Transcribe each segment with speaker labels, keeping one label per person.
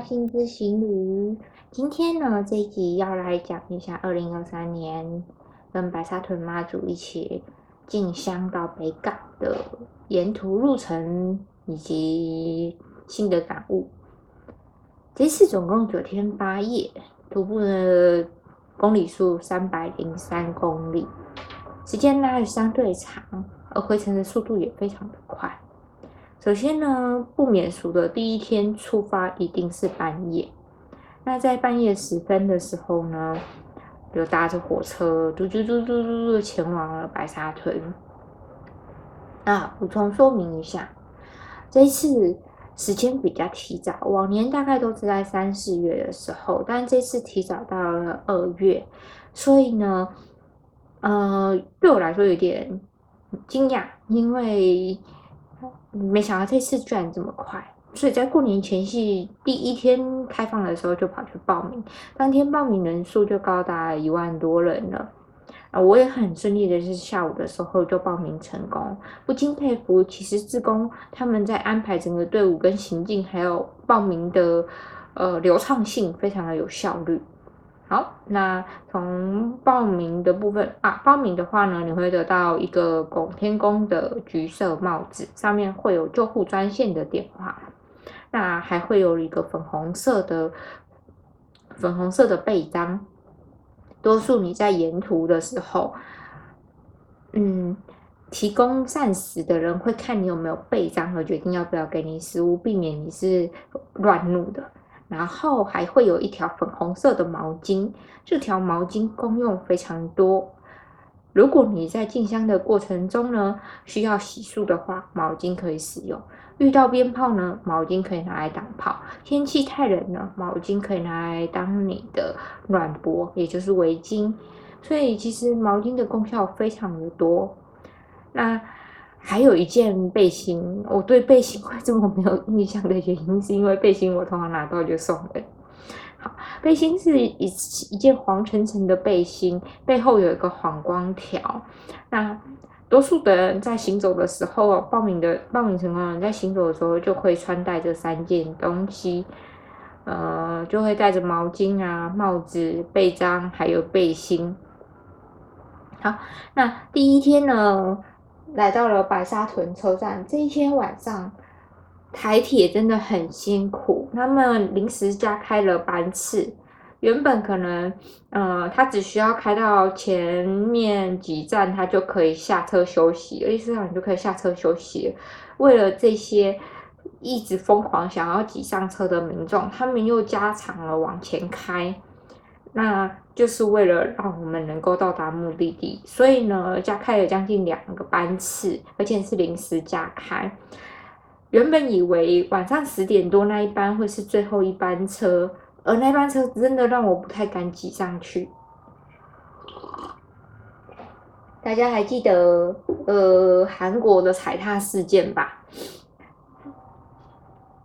Speaker 1: 新之行旅。今天呢，这一集要来讲一下二零二三年跟白沙屯妈祖一起进香到北港的沿途路程以及新的感悟。这次总共九天八夜，徒步的公里数三百零三公里，时间呢相对长，而回程的速度也非常的快。首先呢，不免俗的第一天出发一定是半夜。那在半夜时分的时候呢，就搭着火车嘟嘟嘟嘟嘟嘟前往了白沙屯。那，补充说明一下，这一次时间比较提早，往年大概都是在三四月的时候，但这次提早到了二月，所以呢，呃，对我来说有点惊讶，因为。没想到这次居然这么快，所以在过年前夕第一天开放的时候就跑去报名，当天报名人数就高达一万多人了。啊，我也很顺利的是下午的时候就报名成功，不禁佩服，其实自工他们在安排整个队伍跟行进，还有报名的呃流畅性，非常的有效率。好，那从报名的部分啊，报名的话呢，你会得到一个拱天宫的橘色帽子，上面会有救护专线的电话，那还会有一个粉红色的粉红色的背章。多数你在沿途的时候，嗯，提供膳食的人会看你有没有背章和决定要不要给你食物，避免你是乱入的。然后还会有一条粉红色的毛巾，这条毛巾功用非常多。如果你在进香的过程中呢，需要洗漱的话，毛巾可以使用；遇到鞭炮呢，毛巾可以拿来挡炮；天气太冷了，毛巾可以拿来当你的暖脖，也就是围巾。所以其实毛巾的功效非常的多。那。还有一件背心，我对背心 会这么没有印象的原因，是因为背心我通常拿到就送人。好，背心是一一件黄橙橙的背心，背后有一个黄光条。那多数的人在行走的时候，报名的报名成功人在行走的时候就会穿戴这三件东西，呃，就会带着毛巾啊、帽子、背章，还有背心。好，那第一天呢？来到了白沙屯车站，这一天晚上台铁真的很辛苦，他们临时加开了班次。原本可能，呃，他只需要开到前面几站，他就可以下车休息，意思上你就可以下车休息。为了这些一直疯狂想要挤上车的民众，他们又加长了往前开。那就是为了让我们能够到达目的地，所以呢，加开了将近两个班次，而且是临时加开。原本以为晚上十点多那一班会是最后一班车，而那班车真的让我不太敢挤上去。大家还记得呃韩国的踩踏事件吧？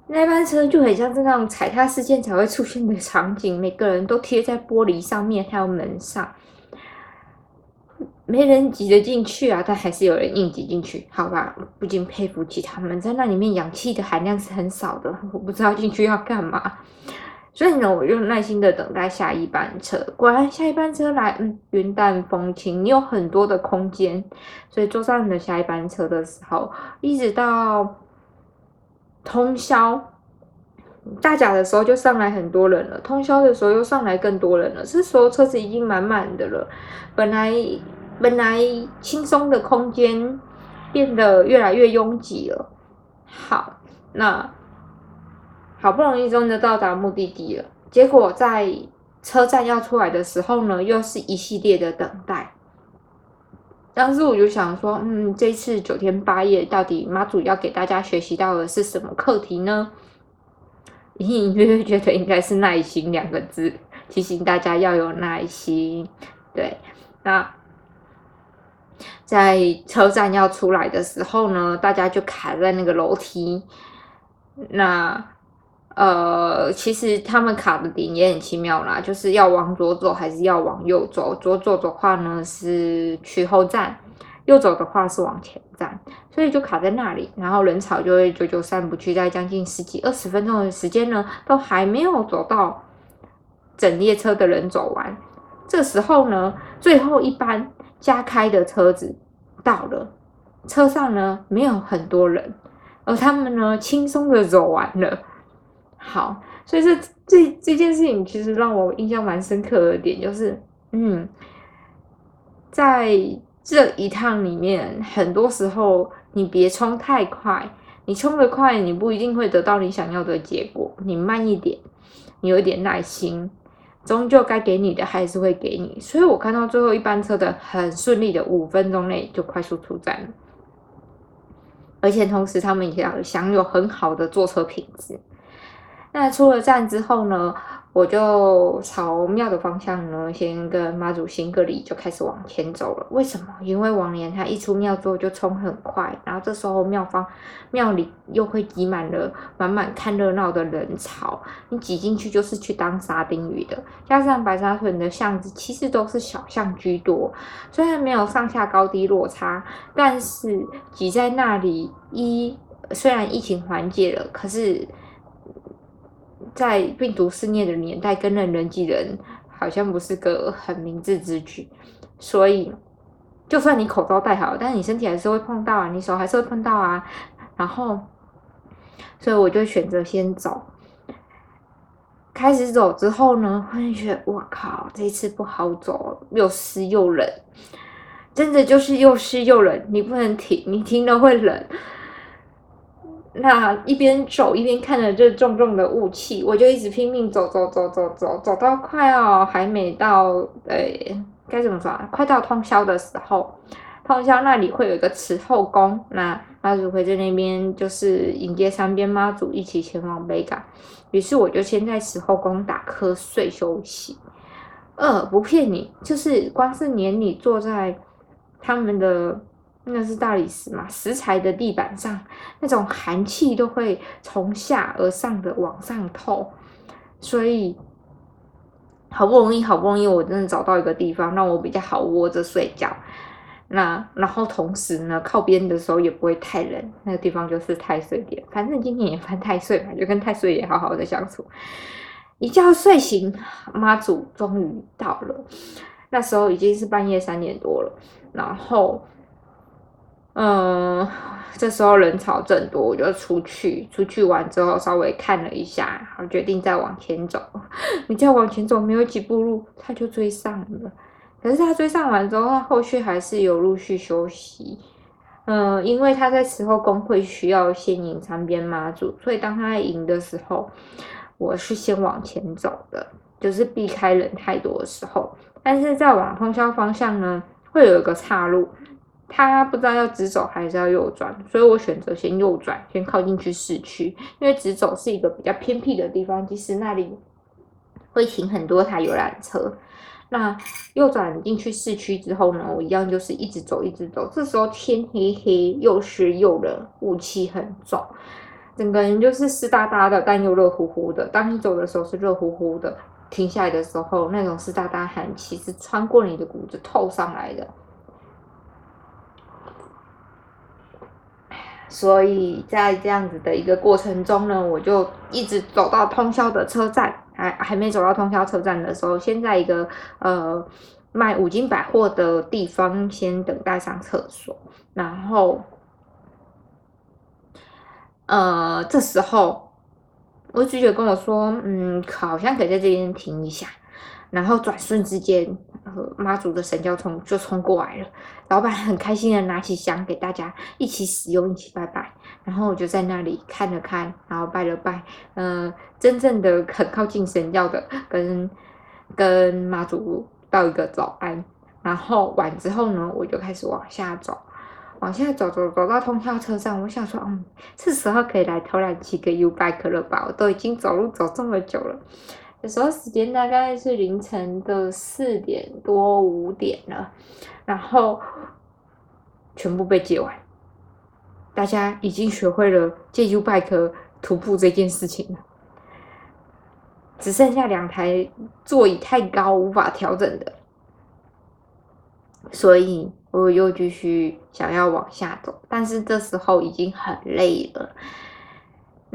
Speaker 1: 那班车就很像是那种踩踏事件才会出现的场景，每个人都贴在玻璃上面，还有门上，没人挤得进去啊，但还是有人硬挤进去，好吧，不禁佩服起他们，在那里面氧气的含量是很少的，我不知道进去要干嘛，所以呢，我就耐心的等待下一班车，果然下一班车来，嗯，云淡风轻，你有很多的空间，所以坐上你的下一班车的时候，一直到。通宵大甲的时候就上来很多人了，通宵的时候又上来更多人了。这时候车子已经满满的了，本来本来轻松的空间变得越来越拥挤了。好，那好不容易终于到达目的地了，结果在车站要出来的时候呢，又是一系列的等待。当时我就想说，嗯，这次九天八夜到底妈祖要给大家学习到的是什么课题呢？隐隐约约觉得应该是耐心两个字，提醒大家要有耐心。对，那在车站要出来的时候呢，大家就卡在那个楼梯，那。呃，其实他们卡的点也很奇妙啦，就是要往左走还是要往右走？左走的话呢是去后站，右走的话是往前站，所以就卡在那里，然后人潮就会久久散不去，在将近十几二十分钟的时间呢，都还没有走到整列车的人走完。这时候呢，最后一班加开的车子到了，车上呢没有很多人，而他们呢轻松的走完了。好，所以这这这件事情其实让我印象蛮深刻的点就是，嗯，在。这一趟里面，很多时候你别冲太快，你冲得快，你不一定会得到你想要的结果。你慢一点，你有一点耐心，终究该给你的还是会给你。所以我看到最后一班车的很顺利的，五分钟内就快速出站了，而且同时他们也要享有很好的坐车品质。那出了站之后呢？我就朝庙的方向呢，先跟妈祖行个礼，就开始往前走了。为什么？因为往年他一出庙之后就冲很快，然后这时候庙方庙里又会挤满了满满看热闹的人潮，你挤进去就是去当沙丁鱼的。加上白沙屯的巷子其实都是小巷居多，虽然没有上下高低落差，但是挤在那里一虽然疫情缓解了，可是。在病毒肆虐的年代，跟人人挤人好像不是个很明智之举，所以就算你口罩戴好，但是你身体还是会碰到啊，你手还是会碰到啊。然后，所以我就选择先走。开始走之后呢，会觉得我靠，这次不好走，又湿又冷，真的就是又湿又冷，你不能停，你停了会冷。那一边走一边看着这重重的雾气，我就一直拼命走走走走走，走到快要还没到，呃，该怎么说啊？快到通宵的时候，通宵那里会有一个慈后宫，那妈祖会在那边就是迎接三边妈祖一起前往北港。于是我就先在慈后宫打瞌睡休息。呃，不骗你，就是光是连你坐在他们的。那是大理石嘛，石材的地板上，那种寒气都会从下而上的往上透，所以好不容易，好不容易，我真的找到一个地方让我比较好窝着睡觉。那然后同时呢，靠边的时候也不会太冷，那个地方就是太岁殿。反正今天也犯太岁嘛，就跟太岁爷好好的相处。一觉睡醒，妈祖终于到了。那时候已经是半夜三点多了，然后。嗯，这时候人潮正多，我就出去。出去完之后，稍微看了一下，然后决定再往前走。你再往前走，没有几步路，他就追上了。可是他追上完之后，他后续还是有陆续休息。嗯，因为他在时候工会需要先迎三边妈祖，所以当他赢的时候，我是先往前走的，就是避开人太多的时候。但是在往通宵方向呢，会有一个岔路。他不知道要直走还是要右转，所以我选择先右转，先靠进去市区，因为直走是一个比较偏僻的地方，其实那里会停很多台游览车。那右转进去市区之后呢，我一样就是一直走，一直走。这时候天黑黑，又湿又冷，雾气很重，整个人就是湿哒哒的，但又热乎乎的。当你走的时候是热乎乎的，停下来的时候，那种湿哒哒寒气是穿过你的骨子透上来的。所以在这样子的一个过程中呢，我就一直走到通宵的车站，还还没走到通宵车站的时候，先在一个呃卖五金百货的地方先等待上厕所，然后呃这时候我拒绝跟我说，嗯，好像可以在这边停一下。然后转瞬之间，妈祖的神教冲就冲过来了。老板很开心的拿起香给大家一起使用，一起拜拜。然后我就在那里看了看，然后拜了拜。嗯，真正的很靠近神教的，跟跟妈祖道一个早安。然后完之后呢，我就开始往下走，往下走走走到通宵车站。我想说，嗯，是时候可以来偷懒骑个 U bike 了吧？我都已经走路走这么久了。有时候时间大概是凌晨的四点多五点了，然后全部被借完，大家已经学会了借 U bike 徒步这件事情了，只剩下两台座椅太高无法调整的，所以我又继续想要往下走，但是这时候已经很累了。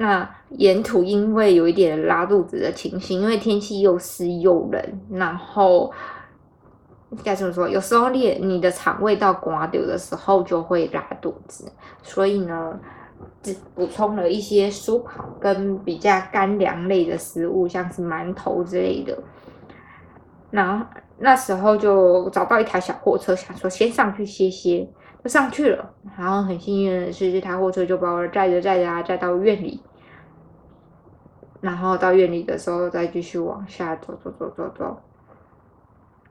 Speaker 1: 那沿途因为有一点拉肚子的情形，因为天气又湿又冷，然后该怎么说？有时候你你的肠胃到刮掉的时候就会拉肚子，所以呢，只补充了一些蔬跑跟比较干粮类的食物，像是馒头之类的。然后那时候就找到一台小货车，想说先上去歇歇，就上去了。然后很幸运的是，这台货车就把我载着载着啊，载到院里。然后到院里的时候，再继续往下走走走走走，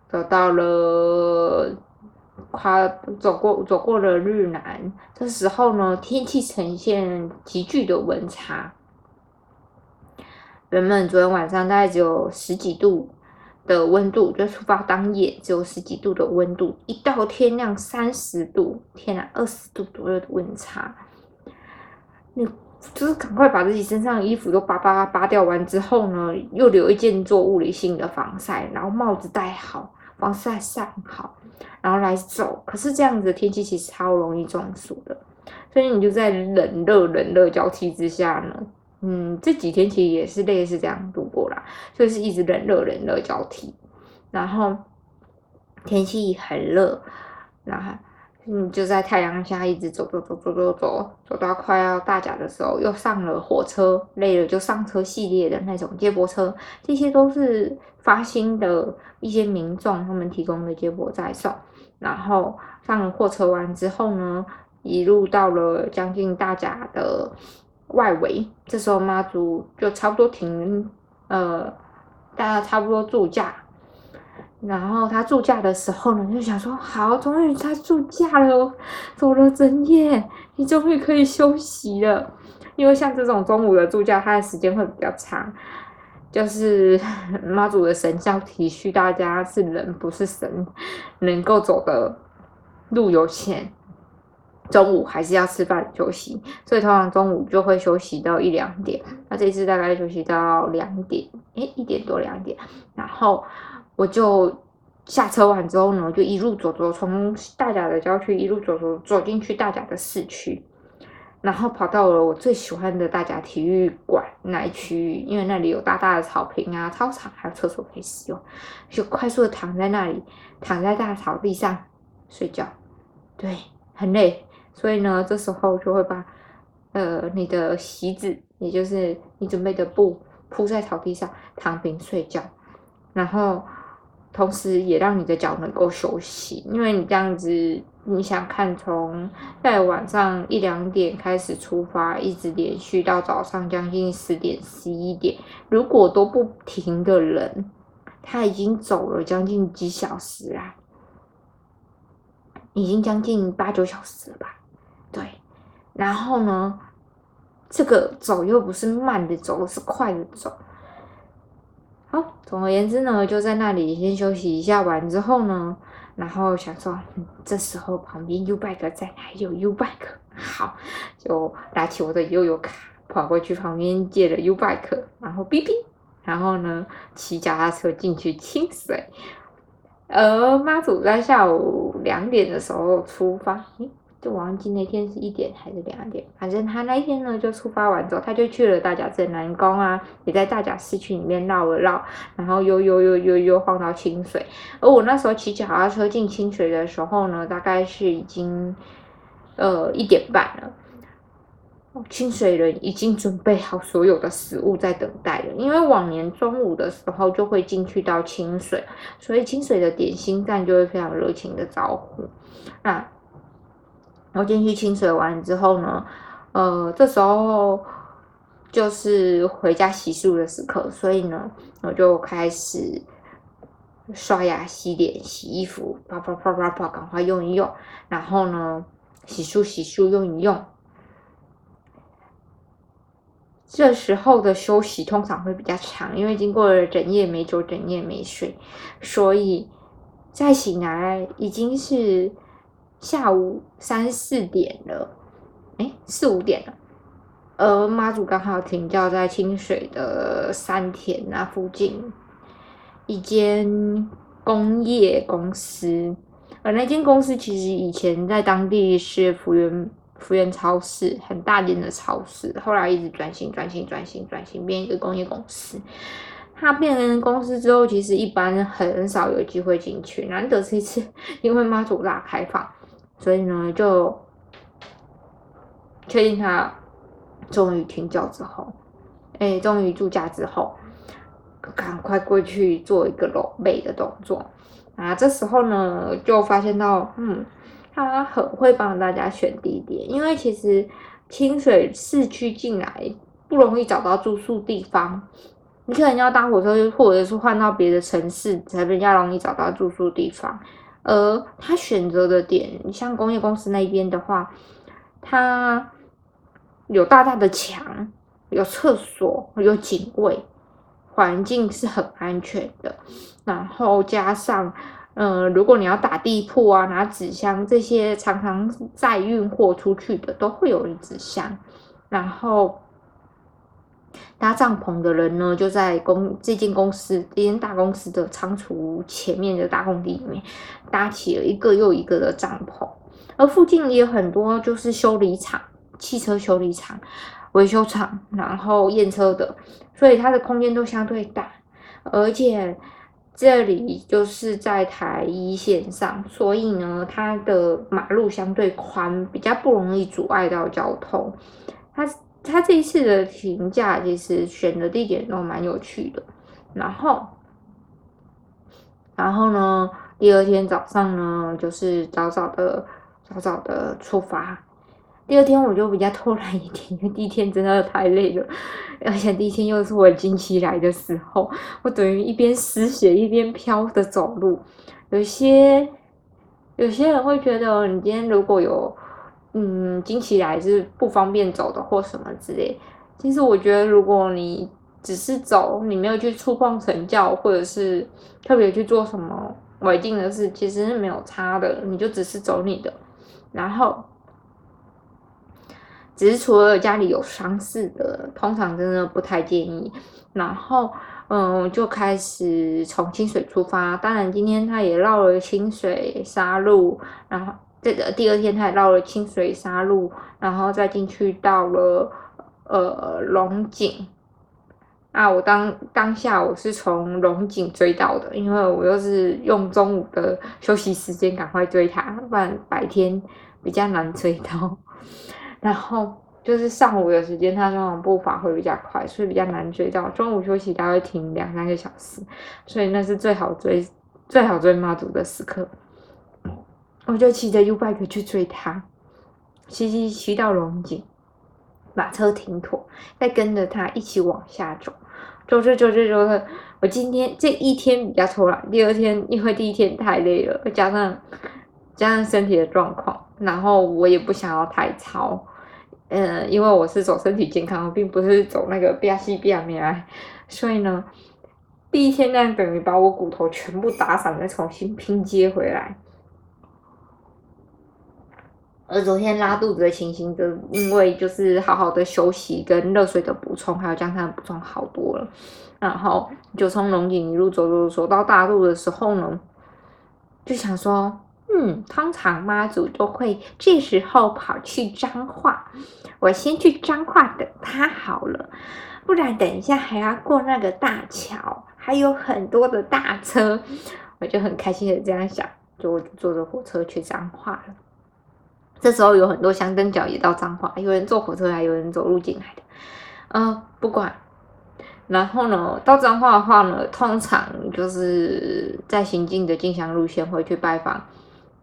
Speaker 1: 走到了跨走过走过了日南。这时候呢，天气呈现急剧的温差。原本昨天晚上大概只有十几度。的温度就出发当夜只有十几度的温度，一到天亮三十度，天呐，二十度左右的温差。那就是赶快把自己身上的衣服都扒扒扒掉完之后呢，又留一件做物理性的防晒，然后帽子戴好，防晒晒好，然后来走。可是这样子天气其实超容易中暑的，所以你就在冷热冷热交替之下呢。嗯，这几天其实也是类似这样度过啦，就是一直冷热冷热交替，然后天气很热，然后嗯就在太阳下一直走走走走走走，走到快要大甲的时候，又上了火车，累了就上车系列的那种接驳车，这些都是发新的一些民众他们提供的接驳载送，然后上了货车完之后呢，一路到了将近大甲的。外围，这时候妈祖就差不多停，呃，大家差不多住驾。然后他住假的时候呢，就想说：好，终于他住假了，走了整夜，你终于可以休息了。因为像这种中午的住假，它的时间会比较长。就是 妈祖的神教体恤大家是人不是神，能够走的路有限。中午还是要吃饭休息，所以通常中午就会休息到一两点。那这次大概休息到两点，诶，一点多两点。然后我就下车完之后呢，就一路走走，从大甲的郊区一路走走走进去大甲的市区，然后跑到了我最喜欢的大甲体育馆那一区域，因为那里有大大的草坪啊、操场，还有厕所可以使用，就快速的躺在那里，躺在大草地上睡觉。对，很累。所以呢，这时候就会把，呃，你的席子，也就是你准备的布铺在草地上躺平睡觉，然后同时也让你的脚能够休息，因为你这样子，你想看从在晚上一两点开始出发，一直连续到早上将近十点十一点，如果都不停的人，他已经走了将近几小时啊，已经将近八九小时了吧。对，然后呢，这个走又不是慢的走，是快的走。好，总而言之呢，就在那里先休息一下，完之后呢，然后想说，这时候旁边 U bike 在哪？有 U bike，好，就拿起我的悠游卡，跑过去旁边借了 U bike，然后哔哔，然后呢，骑脚踏车进去清水。而妈祖在下午两点的时候出发。就忘记那天是一点还是两点，反正他那一天呢就出发完之后，他就去了大甲镇南宫啊，也在大甲市区里面绕了绕，然后又又又又又晃到清水。而我那时候骑脚踏车进清水的时候呢，大概是已经呃一点半了。清水人已经准备好所有的食物在等待了，因为往年中午的时候就会进去到清水，所以清水的点心站就会非常热情的招呼。那我进去清水完之后呢，呃，这时候就是回家洗漱的时刻，所以呢，我就开始刷牙、洗脸、洗衣服，啪啪啪啪啪，赶快用一用，然后呢，洗漱、洗漱，用一用。这时候的休息通常会比较长，因为经过了整夜没酒、整夜没睡，所以再醒来已经是。下午三四点了，哎，四五点了。而妈祖刚好停教在清水的山田那附近一间工业公司，而那间公司其实以前在当地是福源福源超市，很大间的超市，后来一直转型转型转型转型变一个工业公司。它变成公司之后，其实一般很少有机会进去，难得这次 因为妈祖大开放，所以呢就确定他终于停教之后，哎，终于住家之后。赶快过去做一个搂背的动作啊！这时候呢，就发现到，嗯，他很会帮大家选地点，因为其实清水市区进来不容易找到住宿地方，你可能要搭火车，或者是换到别的城市才比较容易找到住宿地方。而他选择的点，像工业公司那边的话，它有大大的墙，有厕所，有警卫。环境是很安全的，然后加上，嗯，如果你要打地铺啊、拿纸箱这些常常载运货出去的，都会有纸箱。然后搭帐篷的人呢，就在公这间公司、这间大公司的仓储前面的大空地里面搭起了一个又一个的帐篷，而附近也有很多就是修理厂、汽车修理厂。维修厂，然后验车的，所以它的空间都相对大，而且这里就是在台一线上，所以呢，它的马路相对宽，比较不容易阻碍到交通。它他这一次的评价其实选的地点都蛮有趣的，然后，然后呢，第二天早上呢，就是早早的早早的出发。第二天我就比较偷懒一点，因为第一天真的太累了，而且第一天又是我经期来的时候，我等于一边失血一边飘的走路。有些有些人会觉得，你今天如果有嗯经期来是不方便走的或什么之类。其实我觉得，如果你只是走，你没有去触碰神教，或者是特别去做什么违禁的事，其实是没有差的。你就只是走你的，然后。只是除了家里有伤势的，通常真的不太建议。然后，嗯，就开始从清水出发。当然，今天他也绕了清水沙路，然后这个第二天他也绕了清水沙路，然后再进去到了呃龙井。啊，我当当下我是从龙井追到的，因为我又是用中午的休息时间赶快追他，不然白天比较难追到。然后就是上午的时间，他通常步伐会比较快，所以比较难追到。中午休息，他会停两三个小时，所以那是最好追、最好追妈祖的时刻。我就骑着 U bike 去追他，骑骑骑到龙井，把车停妥，再跟着他一起往下走。走着走着走着，我今天这一天比较偷懒，第二天因为第一天太累了，加上加上身体的状况。然后我也不想要太操，嗯，因为我是走身体健康，并不是走那个变细变美来，所以呢，第一天那样等于把我骨头全部打散，再重新拼接回来。而昨天拉肚子的情形，就因为就是好好的休息跟热水的补充，还有姜汤的补充好多了。然后就从龙井一路走走走到大肚的时候呢，就想说。嗯，通常妈祖都会这时候跑去彰化，我先去彰化等他好了，不然等一下还要过那个大桥，还有很多的大车，我就很开心的这样想，就坐着火车去彰化了。这时候有很多香灯脚也到彰化，有人坐火车，还有人走路进来的，嗯，不管。然后呢，到彰化的话呢，通常就是在行进的进香路线会去拜访。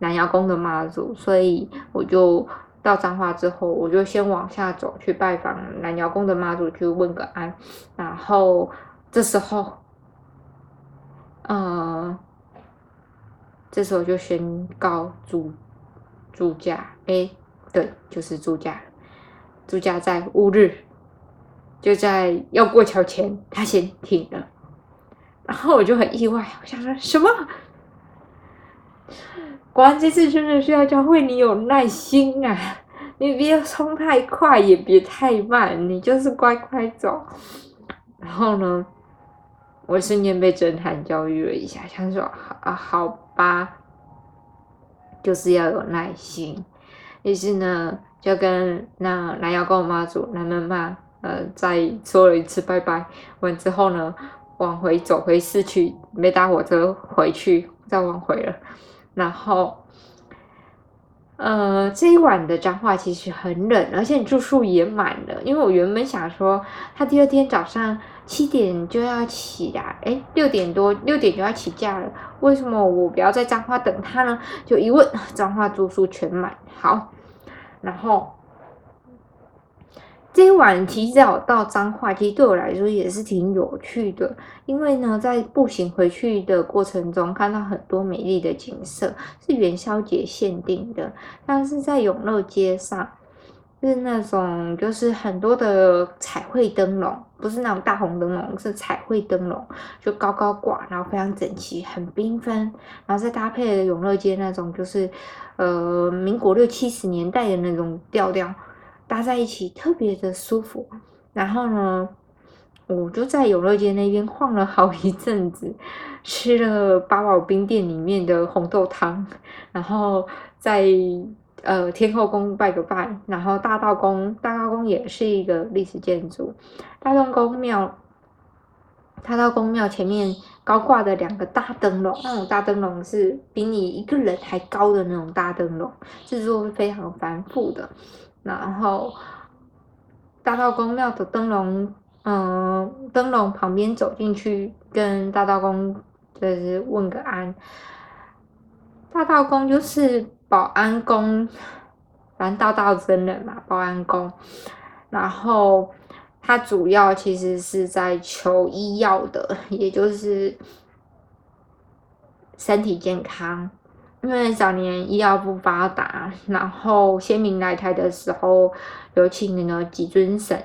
Speaker 1: 南窑宫的妈祖，所以我就到彰化之后，我就先往下走去拜访南窑宫的妈祖，去问个安。然后这时候，呃，这时候就宣告主主驾，哎，对，就是住家，住家在乌日，就在要过桥前，他先停了。然后我就很意外，我想说什么？果然这次真的是要教会你有耐心啊！你别冲太快，也别太慢，你就是乖乖走。然后呢，我瞬间被震撼教育了一下，想说啊，好吧。就是要有耐心。于是呢，就跟那南瑶跟我妈祖、南门妈，呃，再说了一次拜拜完之后呢，往回走回市区，没搭火车回去，再往回了。然后，呃，这一晚的彰化其实很冷，而且住宿也满了。因为我原本想说，他第二天早上七点就要起来，哎，六点多六点就要起驾了，为什么我不要在彰化等他呢？就一问，彰化住宿全满，好。然后这一晚提早到彰化，其实对我来说也是挺有趣的，因为呢，在步行回去的过程中，看到很多美丽的景色，是元宵节限定的。但是在永乐街上，是那种就是很多的彩绘灯笼，不是那种大红灯笼，是彩绘灯笼，就高高挂，然后非常整齐，很缤纷，然后再搭配永乐街那种就是。呃，民国六七十年代的那种调调搭在一起，特别的舒服。然后呢，我就在永乐街那边晃了好一阵子，吃了八宝冰店里面的红豆汤，然后在呃天后宫拜个拜，然后大道宫，大道宫也是一个历史建筑，大道宫庙。大道宫庙前面高挂的两个大灯笼，那种大灯笼是比你一个人还高的那种大灯笼，制作非常繁复的。然后大道宫庙的灯笼，嗯，灯笼旁边走进去，跟大道宫就是问个安。大道宫就是保安宫，反正道道真人嘛，保安宫。然后。它主要其实是在求医药的，也就是身体健康。因为早年医药不发达，然后先民来台的时候有请了几尊神，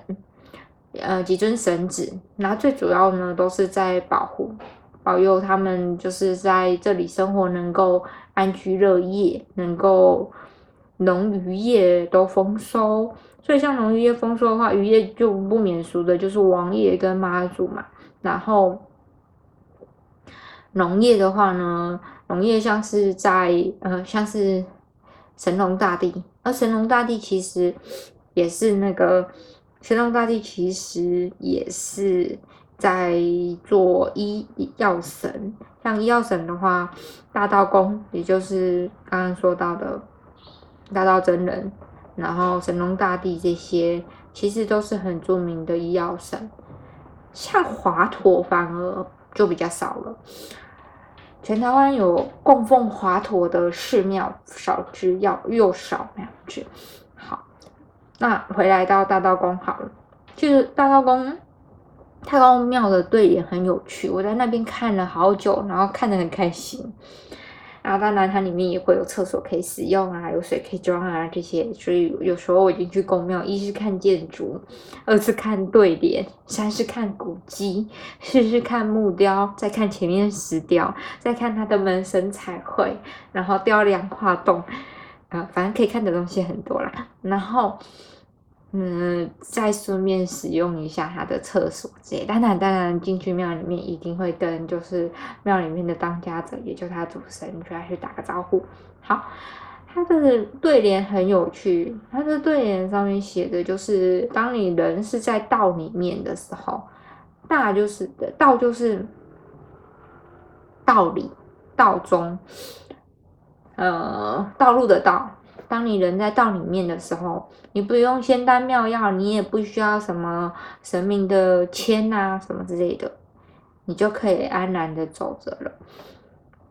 Speaker 1: 呃，几尊神子，然后最主要呢都是在保护、保佑他们，就是在这里生活能够安居乐业，能够农渔业都丰收。所以像农渔业丰收的话，渔业就不免俗的，就是王爷跟妈祖嘛。然后农业的话呢，农业像是在呃，像是神农大帝，而神农大帝其实也是那个神农大帝，其实也是在做医药神。像医药神的话，大道公，也就是刚刚说到的大道真人。然后神农大帝这些其实都是很著名的医药神，像华佗反而就比较少了。全台湾有供奉华佗的寺庙少之又又少那样子。好，那回来到大道宫好了，就是大道宫太公庙的对联很有趣，我在那边看了好久，然后看得很开心。然后当然它里面也会有厕所可以使用啊，有水可以装啊这些，所以有时候我进去公庙，一是看建筑，二是看对联，三是看古迹，四是看木雕，再看前面石雕，再看它的门神彩绘，然后雕梁画栋，啊，反正可以看的东西很多啦。然后。嗯，再顺便使用一下他的厕所这些。当然，当然进去庙里面一定会跟就是庙里面的当家者，也就他主神，就要去打个招呼。好，他的对联很有趣，他的对联上面写的就是：当你人是在道里面的时候，大就是的道就是道理、道中，呃，道路的道。当你人在道里面的时候，你不用仙丹妙药，你也不需要什么神明的签啊什么之类的，你就可以安然的走着了。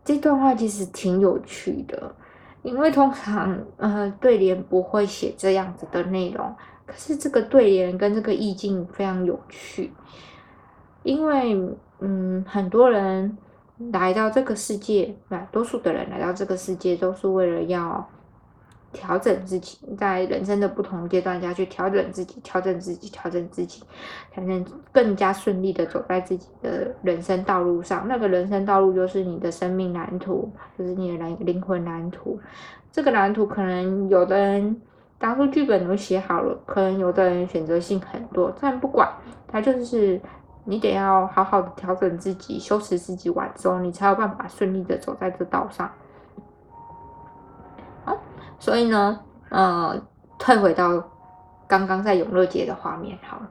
Speaker 1: 这段话其实挺有趣的，因为通常呃对联不会写这样子的内容，可是这个对联跟这个意境非常有趣，因为嗯很多人来到这个世界，大多数的人来到这个世界都是为了要。调整自己，在人生的不同阶段下去调整自己，调整自己，调整自己，才能更加顺利的走在自己的人生道路上。那个人生道路就是你的生命蓝图，就是你的蓝灵魂蓝图。这个蓝图可能有的人当初剧本都写好了，可能有的人选择性很多，但不管，它就是你得要好好的调整自己，修持自己完之后，你才有办法顺利的走在这道上。所以呢，呃，退回到刚刚在永乐街的画面，好了，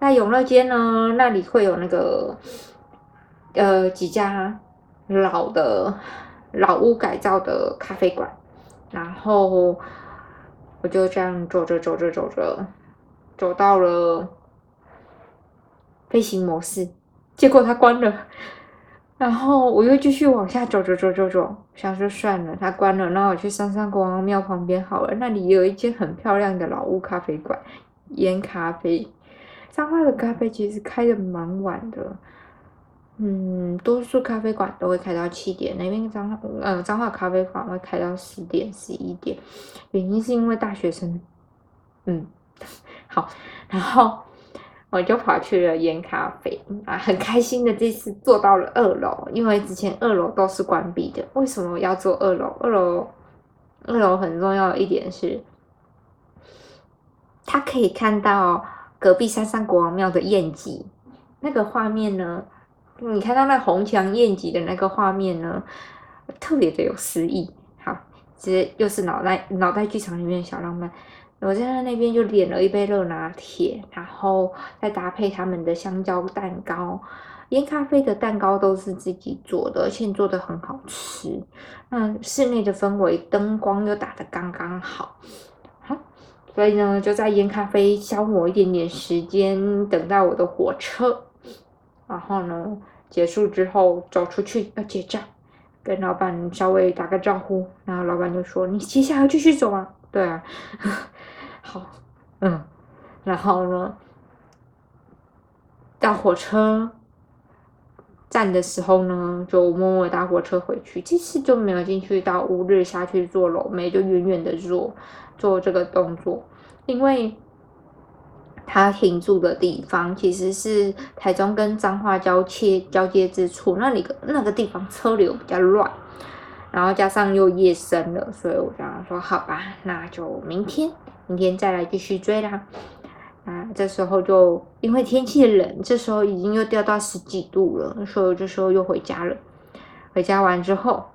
Speaker 1: 在永乐街呢，那里会有那个呃几家老的老屋改造的咖啡馆，然后我就这样走着走着走着，走到了飞行模式，结果它关了。然后我又继续往下走走走走走，想说算了，它关了，那我去三山国王庙旁边好了，那里有一间很漂亮的老屋咖啡馆，烟咖啡。彰化的咖啡其实开的蛮晚的，嗯，多数咖啡馆都会开到七点，那边彰化呃彰化咖啡馆会开到十点十一点，原因是因为大学生，嗯，好，然后。我就跑去了烟咖啡啊，很开心的这次坐到了二楼，因为之前二楼都是关闭的。为什么要坐二楼？二楼二楼很重要的一点是，它可以看到隔壁山上国王庙的宴集，那个画面呢，你看到那红墙宴集的那个画面呢，特别的有诗意。好，这又是脑袋脑袋剧场里面的小浪漫。我在那边就点了一杯热拿铁，然后再搭配他们的香蕉蛋糕。烟咖啡的蛋糕都是自己做的，而且做的很好吃。那室内的氛围，灯光又打得刚刚好，好，所以呢，就在烟咖啡消磨一点点时间，等待我的火车。然后呢，结束之后走出去要结账，跟老板稍微打个招呼，然后老板就说：“你接下来继续走啊？”对啊。好，嗯，然后呢，到火车站的时候呢，就默默搭火车回去。这次就没有进去到乌日下去做楼没就远远的做做这个动作，因为他停住的地方其实是台中跟彰化交切交接之处，那里那个地方车流比较乱，然后加上又夜深了，所以我这样说，好吧，那就明天。明天再来继续追啦，啊，这时候就因为天气冷，这时候已经又掉到十几度了，所以这时候又回家了。回家完之后，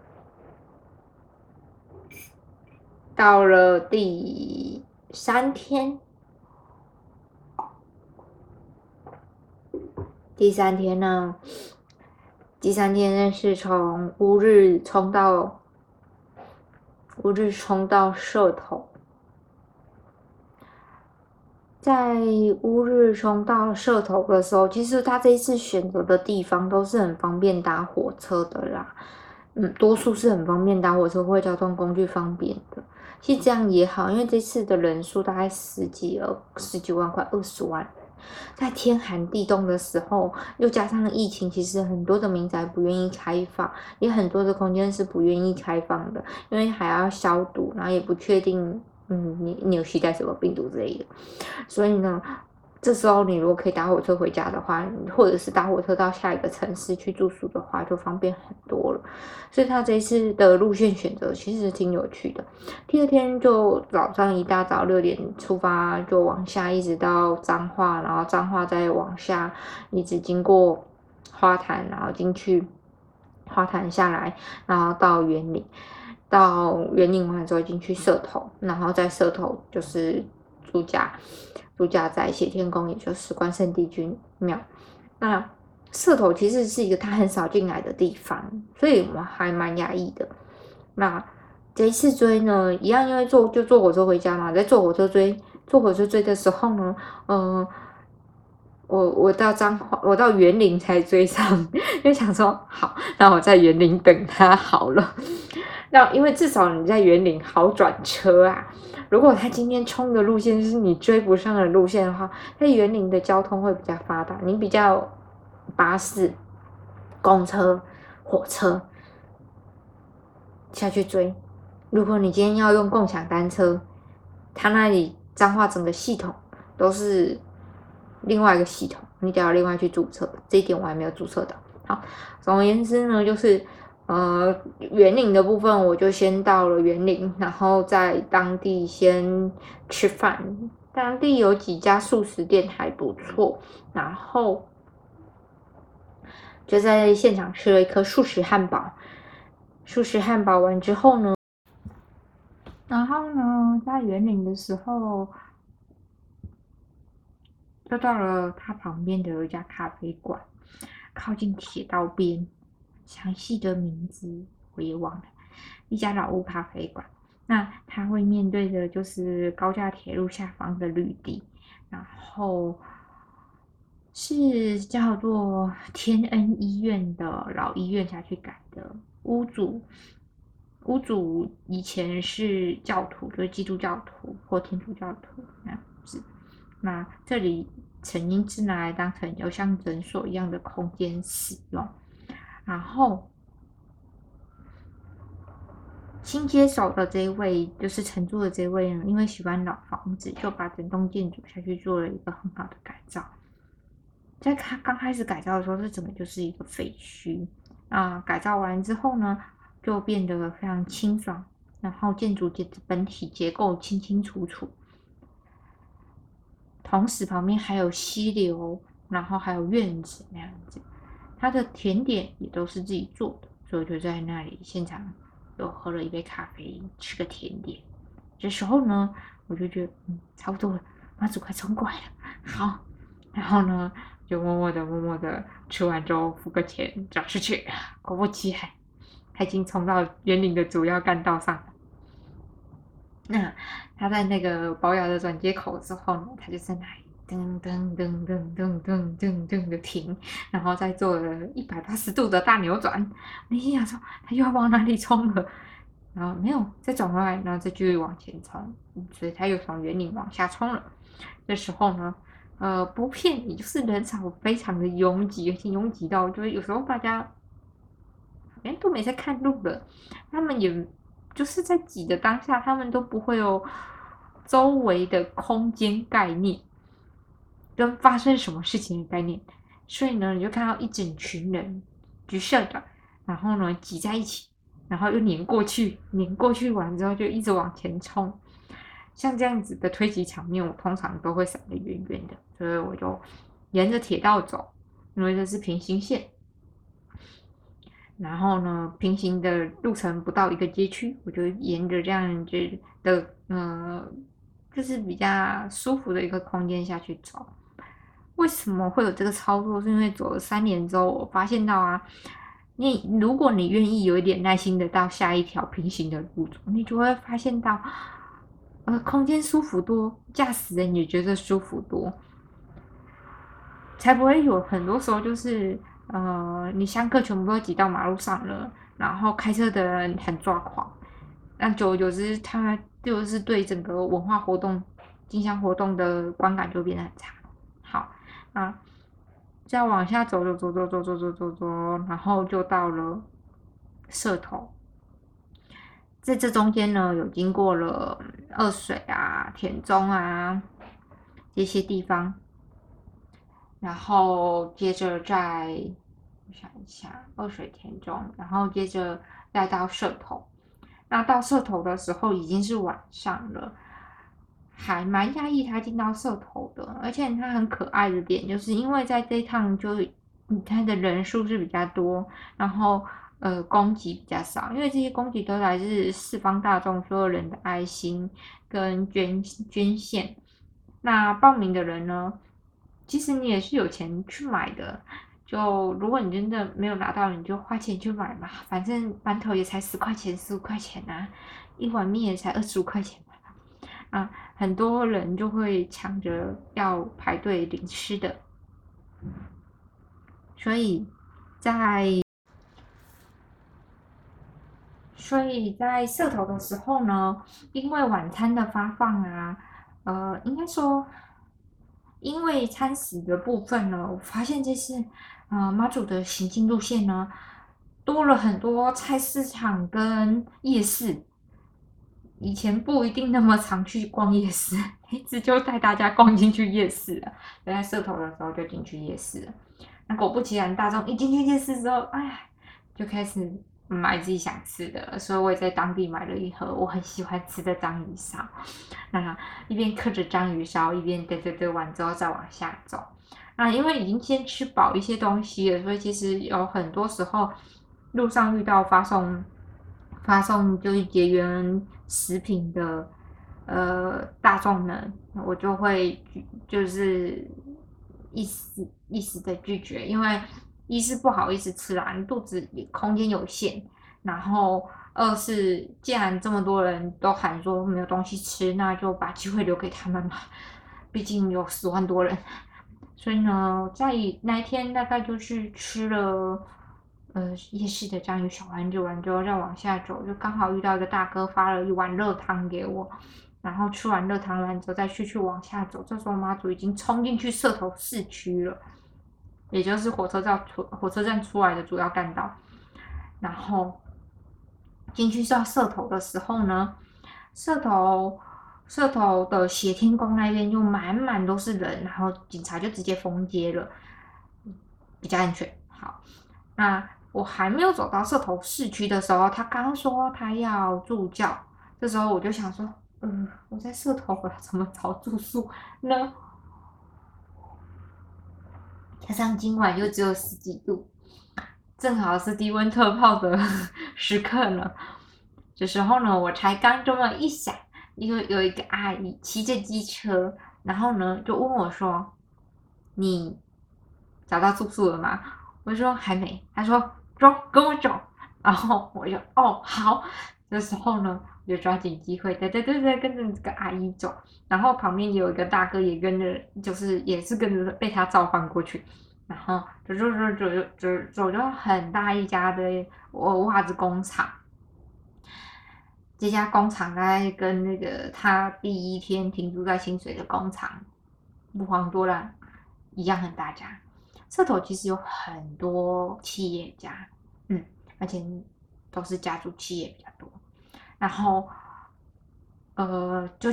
Speaker 1: 到了第三天，第三天呢，第三天呢是从乌日冲到乌日冲到社头。在乌日冲到社头的时候，其实他这一次选择的地方都是很方便搭火车的啦，嗯，多数是很方便搭火车或交通工具方便的。其实这样也好，因为这次的人数大概十几二十几万，快二十万，在天寒地冻的时候，又加上疫情，其实很多的民宅不愿意开放，也很多的空间是不愿意开放的，因为还要消毒，然后也不确定。嗯，你你有携带什么病毒之类的，所以呢，这时候你如果可以搭火车回家的话，或者是搭火车到下一个城市去住宿的话，就方便很多了。所以他这次的路线选择其实挺有趣的。第二天就早上一大早六点出发，就往下一直到彰化，然后彰化再往下一直经过花坛，然后进去花坛下来，然后到园林。到园林完之后进去社头，然后在社头就是住家，住家在谢天宫，也就是关圣帝君庙。那社头其实是一个他很少进来的地方，所以我还蛮压抑的。那这一次追呢，一样因为坐就坐火车回家嘛，在坐火车追坐火车追的时候呢，嗯，我我到彰化，我到园林才追上，因为想说好，那我在园林等他好了。那因为至少你在园林好转车啊。如果他今天冲的路线是你追不上的路线的话，在园林的交通会比较发达，你比较巴士、公车、火车下去追。如果你今天要用共享单车，他那里脏话整个系统都是另外一个系统，你得要另外去注册。这一点我还没有注册的。好，总而言之呢，就是。呃，园林的部分我就先到了园林，然后在当地先吃饭。当地有几家素食店还不错，然后就在现场吃了一颗素食汉堡。素食汉堡完之后呢，然后呢，在园林的时候，就到了它旁边的一家咖啡馆，靠近铁道边，详细的名字我也忘了，一家老屋咖啡馆。那它会面对的就是高架铁路下方的绿地，然后是叫做 天恩医院的老医院下去改的。屋主屋主以前是教徒，就是基督教徒或天主教徒那样子。那这里曾经是拿来当成有像诊所一样的空间使用，然后。新接手的这一位，就是承租的这位呢，因为喜欢老房子，就把整栋建筑下去做了一个很好的改造。在他刚开始改造的时候，这整个就是一个废墟啊。改造完之后呢，就变得非常清爽，然后建筑结本体结构清清楚楚，同时旁边还有溪流，然后还有院子那样子。他的甜点也都是自己做的，所以就在那里现场。又喝了一杯咖啡，吃个甜点。这时候呢，我就觉得嗯，差不多了，妈祖快冲过来了。好，然后呢，就默默的、默默的吃完之后付个钱，走出去。果不其然，他已经冲到园林的主要干道上了。那他在那个保雅的转接口之后呢，他就在那里噔噔噔噔噔噔噔噔的停，然后再做了一百八十度的大扭转。你心想说，他又要往哪里冲了？然后没有，再转过来，然后再继续往前冲，所以他又从园林往下冲了。这时候呢，呃，不骗你，就是人潮非常的拥挤，而且拥挤到就是有时候大家哎都没在看路的，他们也就是在挤的当下，他们都不会有周围的空间概念。跟发生什么事情的概念，所以呢，你就看到一整群人橘色的，然后呢挤在一起，然后又碾过去，碾过去完之后就一直往前冲，像这样子的推挤场面，我通常都会闪得远远的，所以我就沿着铁道走，因为这是平行线，然后呢，平行的路程不到一个街区，我就沿着这样子的，嗯，就是比较舒服的一个空间下去走。为什么会有这个操作？是因为走了三年之后，我发现到啊，你如果你愿意有一点耐心的到下一条平行的路走，你就会发现到，呃，空间舒服多，驾驶人也觉得舒服多，才不会有很多时候就是呃，你香客全部都挤到马路上了，然后开车的人很抓狂，那久而久之，他就是对整个文化活动、进香活动的观感就变得很差。啊，再往下走，走走走走走走走走，然后就到了社头。在这中间呢，有经过了二水啊、田中啊这些地方，然后接着再想一下二水田中，然后接着再到社头。那到社头的时候已经是晚上了。还蛮讶异他进到社头的，而且他很可爱的点，就是因为在这一趟就他的人数是比较多，然后呃供给比较少，因为这些供给都来自四方大众所有人的爱心跟捐捐献。那报名的人呢，其实你也是有钱去买的，就如果你真的没有拿到，你就花钱去买嘛，反正馒头也才十块钱、十五块钱啊，一碗面也才二十五块钱。啊，很多人就会抢着要排队领吃的，所以在所以在社头的时候呢，因为晚餐的发放啊，呃，应该说，因为餐食的部分呢，我发现这次啊妈祖的行进路线呢，多了很多菜市场跟夜市。以前不一定那么常去逛夜市，一直就带大家逛进去夜市了。在社头的时候就进去夜市了。那果不其然，大众一进去夜市之后，哎，就开始买自己想吃的。所以我也在当地买了一盒我很喜欢吃的章鱼烧。那一边嗑着章鱼烧，一边嘚嘚嘚完之后再往下走。那因为已经先吃饱一些东西了，所以其实有很多时候路上遇到发送。发送就是结缘食品的呃大众呢，我就会就是一时一时的拒绝，因为一是不好意思吃啦，肚子空间有限，然后二是既然这么多人都喊说没有东西吃，那就把机会留给他们嘛，毕竟有十万多人，所以呢，在那一天大概就是吃了。呃，夜市的章鱼小丸子完之后，再往下走，就刚好遇到一个大哥发了一碗热汤给我，然后吃完热汤完之后，再继续往下走。这时候妈祖已经冲进去社头市区了，也就是火车站出火车站出来的主要干道。然后进去到社头的时候呢，社头社头的斜天宫那边就满满都是人，然后警察就直接封街了，比较安全。好，那。我还没有走到社头市区的时候，他刚说他要助教，这时候我就想说，嗯，我在社头，我要怎么找住宿呢？加上今晚又只有十几度，正好是低温特泡的 时刻呢。这时候呢，我才刚这么一想，因为有一个阿姨骑着机车，然后呢就问我说：“你找到住宿了吗？”我说还没。他说。走，跟我走，然后我就哦好，这时候呢，我就抓紧机会，对对对对，跟着这个阿姨走，然后旁边有一个大哥也跟着，就是也是跟着被他召唤过去，然后走走走走走走走到很大一家的袜子工厂，这家工厂大概跟那个他第一天停驻在清水的工厂不遑多让一样很大家。社头其实有很多企业家，嗯，而且都是家族企业比较多。然后，呃，就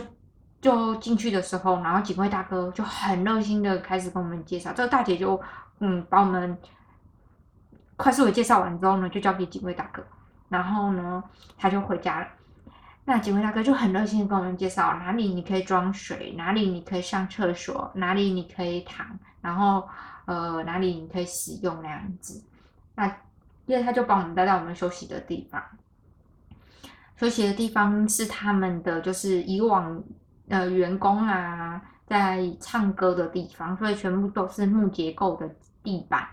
Speaker 1: 就进去的时候，然后警卫大哥就很热心的开始跟我们介绍。这个大姐就嗯，把我们快速的介绍完之后呢，就交给警卫大哥，然后呢，他就回家了。那警卫大哥就很热心的跟我们介绍哪里你可以装水，哪里你可以上厕所，哪里你可以躺，然后。呃，哪里你可以使用那样子？那因为他就帮我们带到我们休息的地方，休息的地方是他们的，就是以往呃员工啊在唱歌的地方，所以全部都是木结构的地板，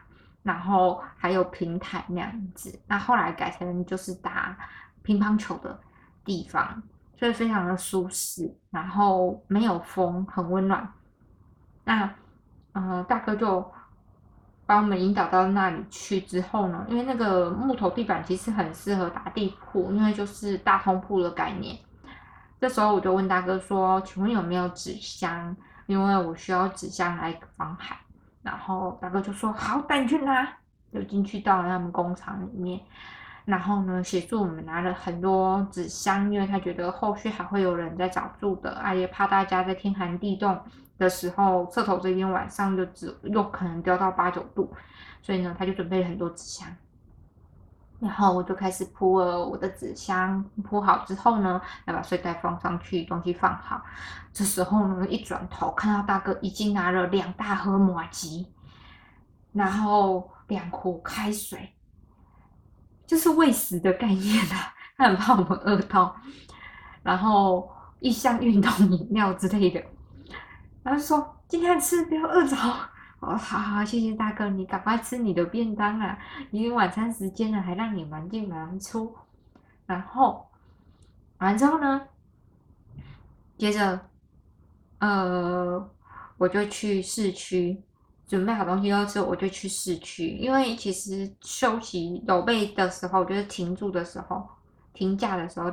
Speaker 1: 然后还有平台那样子。那后来改成就是打乒乓球的地方，所以非常的舒适，然后没有风，很温暖。那呃大哥就。把我们引导到那里去之后呢，因为那个木头地板其实很适合打地铺，因为就是大通铺的概念。这时候我就问大哥说：“请问有没有纸箱？因为我需要纸箱来防寒。”然后大哥就说：“好，带你去拿。”就进去到了他们工厂里面，然后呢协助我们拿了很多纸箱，因为他觉得后续还会有人在找住的，啊也怕大家在天寒地冻。的时候，侧头这边晚上就只又可能掉到八九度，所以呢，他就准备了很多纸箱，然后我就开始铺了我的纸箱，铺好之后呢，要把睡袋放上去，东西放好。这时候呢，一转头看到大哥已经拿了两大盒马吉，然后两壶开水，就是喂食的概念啊，他很怕我们饿到，然后一箱运动饮料之类的。然后说今天吃不要饿着，哦，好好谢谢大哥，你赶快吃你的便当啊，已经晚餐时间了，还让你玩进玩出。然后完之后呢，接着呃我就去市区准备好东西之后，我就去市区，因为其实休息有备的时候，就是停住的时候、停假的时候，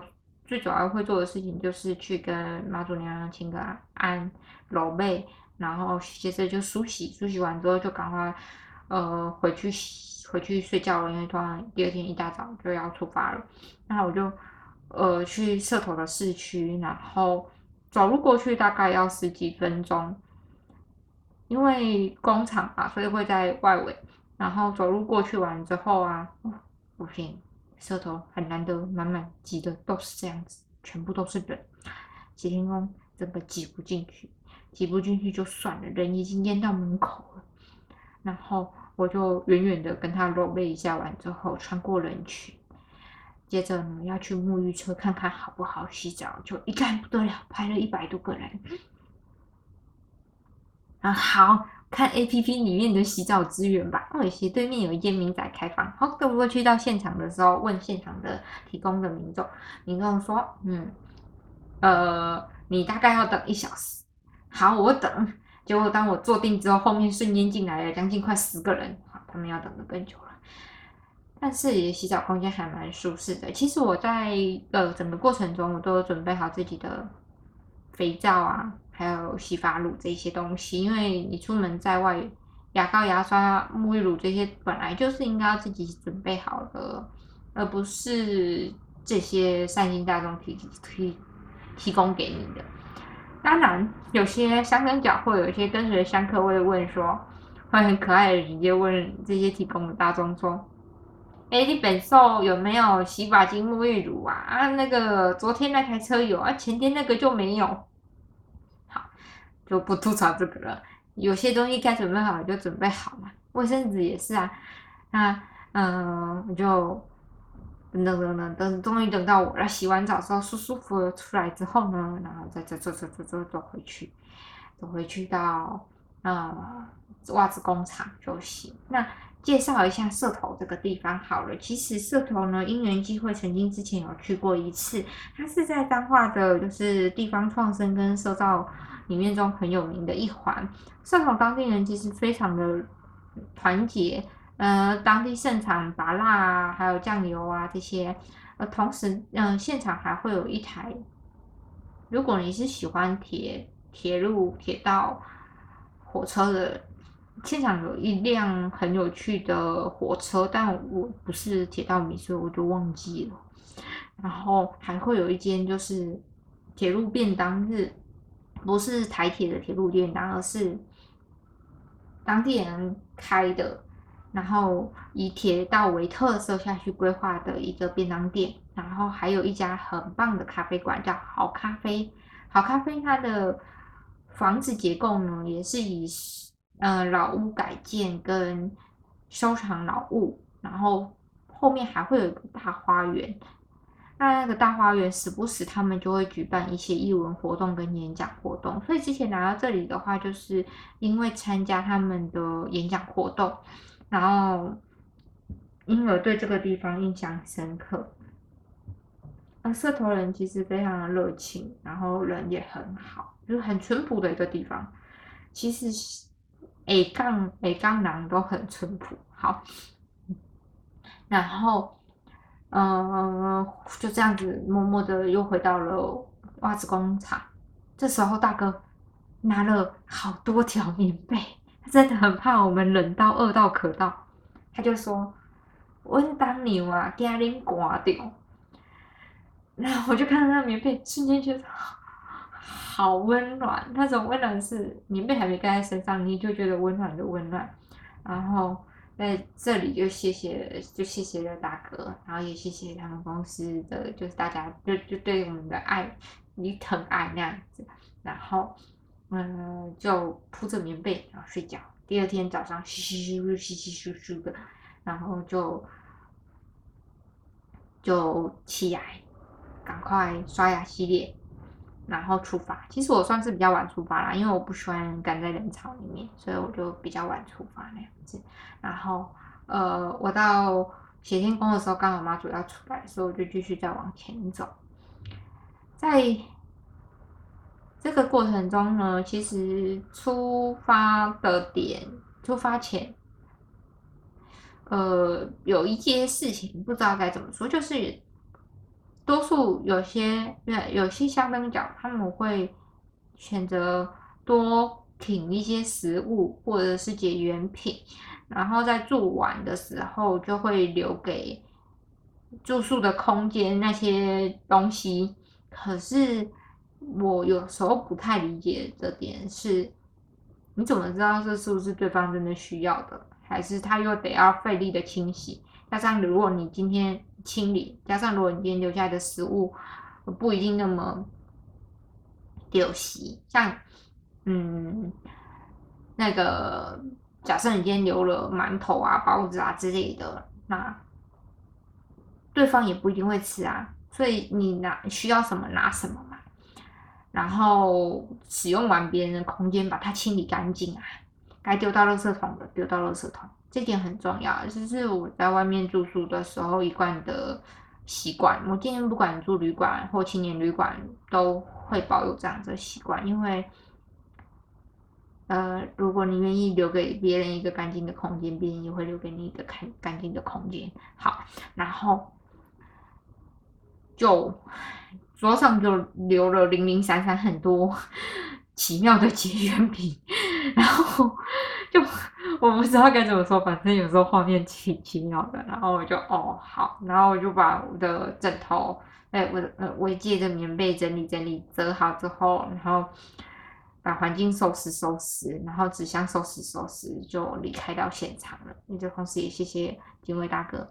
Speaker 1: 最主要会做的事情就是去跟妈祖娘娘请个安。揉背，然后接着就梳洗，梳洗完之后就赶快，呃，回去回去睡觉了，因为突然第二天一大早就要出发了。那我就，呃，去社头的市区，然后走路过去大概要十几分钟，因为工厂嘛，所以会在外围。然后走路过去完之后啊，不行，舌头很难得，满满挤的都是这样子，全部都是人，几天工整个挤不进去。挤不进去就算了，人已经淹到门口了。然后我就远远的跟他搂了一下，完之后穿过人群，接着呢要去沐浴车看看好不好洗澡，就一看不得了，排了一百多个人。啊，好看 A P P 里面的洗澡资源吧。哦，斜对面有一间民宅开放。好，等我去到现场的时候，问现场的提供的民众，民众说，嗯，呃，你大概要等一小时。好，我等。结果当我坐定之后，后面瞬间进来了将近快十个人。好，他们要等的更久了。但是洗澡空间还蛮舒适的。其实我在呃整个过程中，我都有准备好自己的肥皂啊，还有洗发乳这些东西。因为你出门在外，牙膏、牙刷、沐浴乳这些本来就是应该要自己准备好的，而不是这些善心大众提提提供给你的。当然，有些香跟脚或有一些跟随香客会问说，会很可爱的直接问这些提供的大众说。哎，你本寿有没有洗发精、沐浴乳啊？啊，那个昨天那台车有啊，前天那个就没有。就不吐槽这个了。有些东西该准备好就准备好嘛，卫生纸也是啊。那嗯，我就等等等等等，终于等到我了。洗完澡之后舒舒服服出来之后呢，然后再走走走走走走回去，走回去到呃袜子工厂休息。那。介绍一下社头这个地方好了。其实社头呢，因缘机会曾经之前有去过一次，它是在彰化的，就是地方创生跟社造里面中很有名的一环。汕头当地人其实非常的团结，呃，当地盛产拔辣啊，还有酱油啊这些，呃，同时，嗯，现场还会有一台，如果你是喜欢铁铁路、铁道、火车的。现场有一辆很有趣的火车，但我不是铁道迷，所以我就忘记了。然后还会有一间就是铁路便当日，不是台铁的铁路便当，而是当地人开的，然后以铁道为特色下去规划的一个便当店。然后还有一家很棒的咖啡馆，叫好咖啡。好咖啡它的房子结构呢，也是以。嗯，老屋改建跟收藏老物，然后后面还会有一个大花园。那那个大花园时不时他们就会举办一些艺文活动跟演讲活动。所以之前来到这里的话，就是因为参加他们的演讲活动，然后因而对这个地方印象深刻。那社头人其实非常的热情，然后人也很好，就是很淳朴的一个地方。其实。A 杠 A 杠男都很淳朴，好，然后，嗯，就这样子默默的又回到了袜子工厂。这时候大哥拿了好多条棉被，他真的很怕我们冷到饿到渴到，他就说：“温当牛啊，惊恁刮掉。”然后我就看到那棉被，瞬间觉得。好温暖，那种温暖是棉被还没盖在身上，你就觉得温暖的温暖。然后在这里就谢谢，就谢谢了大哥，然后也谢谢他们公司的，就是大家就就对我们的爱，你疼爱那样子。然后嗯，就铺着棉被然后睡觉。第二天早上嘘嘘嘘嘘嘘嘘嘘的，然后就就起来，赶快刷牙洗脸。然后出发，其实我算是比较晚出发啦，因为我不喜欢赶在人潮里面，所以我就比较晚出发那样子。然后，呃，我到写天宫的时候，刚好妈祖要出来，所以我就继续再往前走。在这个过程中呢，其实出发的点，出发前，呃，有一些事情不知道该怎么说，就是。多数有些对有些香灯角，他们会选择多挺一些食物或者是结缘品，然后在住完的时候就会留给住宿的空间那些东西。可是我有时候不太理解的点是，你怎么知道这是不是对方真的需要的，还是他又得要费力的清洗？加上如果你今天清理，加上如果你今天留下来的食物不一定那么丢席，像嗯那个假设你今天留了馒头啊、包子啊之类的，那对方也不一定会吃啊，所以你拿需要什么拿什么嘛。然后使用完别人的空间，把它清理干净啊，该丢到垃圾桶的丢到垃圾桶，这点很重要。这是我在外面住宿的时候一贯的习惯。我今天不管住旅馆或青年旅馆，都会保有这样的习惯，因为，呃，如果你愿意留给别人一个干净的空间，别人也会留给你一个干干净的空间。好，然后就。桌上就留了零零散散很多 奇妙的结缘品，然后就我不知道该怎么说，反正有时候画面挺奇妙的，然后我就哦好，然后我就把我的枕头，哎我的呃我借的棉被整理整理，折好之后，然后把环境收拾收拾，然后纸箱收拾收拾，就离开到现场了。那就同时也谢谢警卫大哥。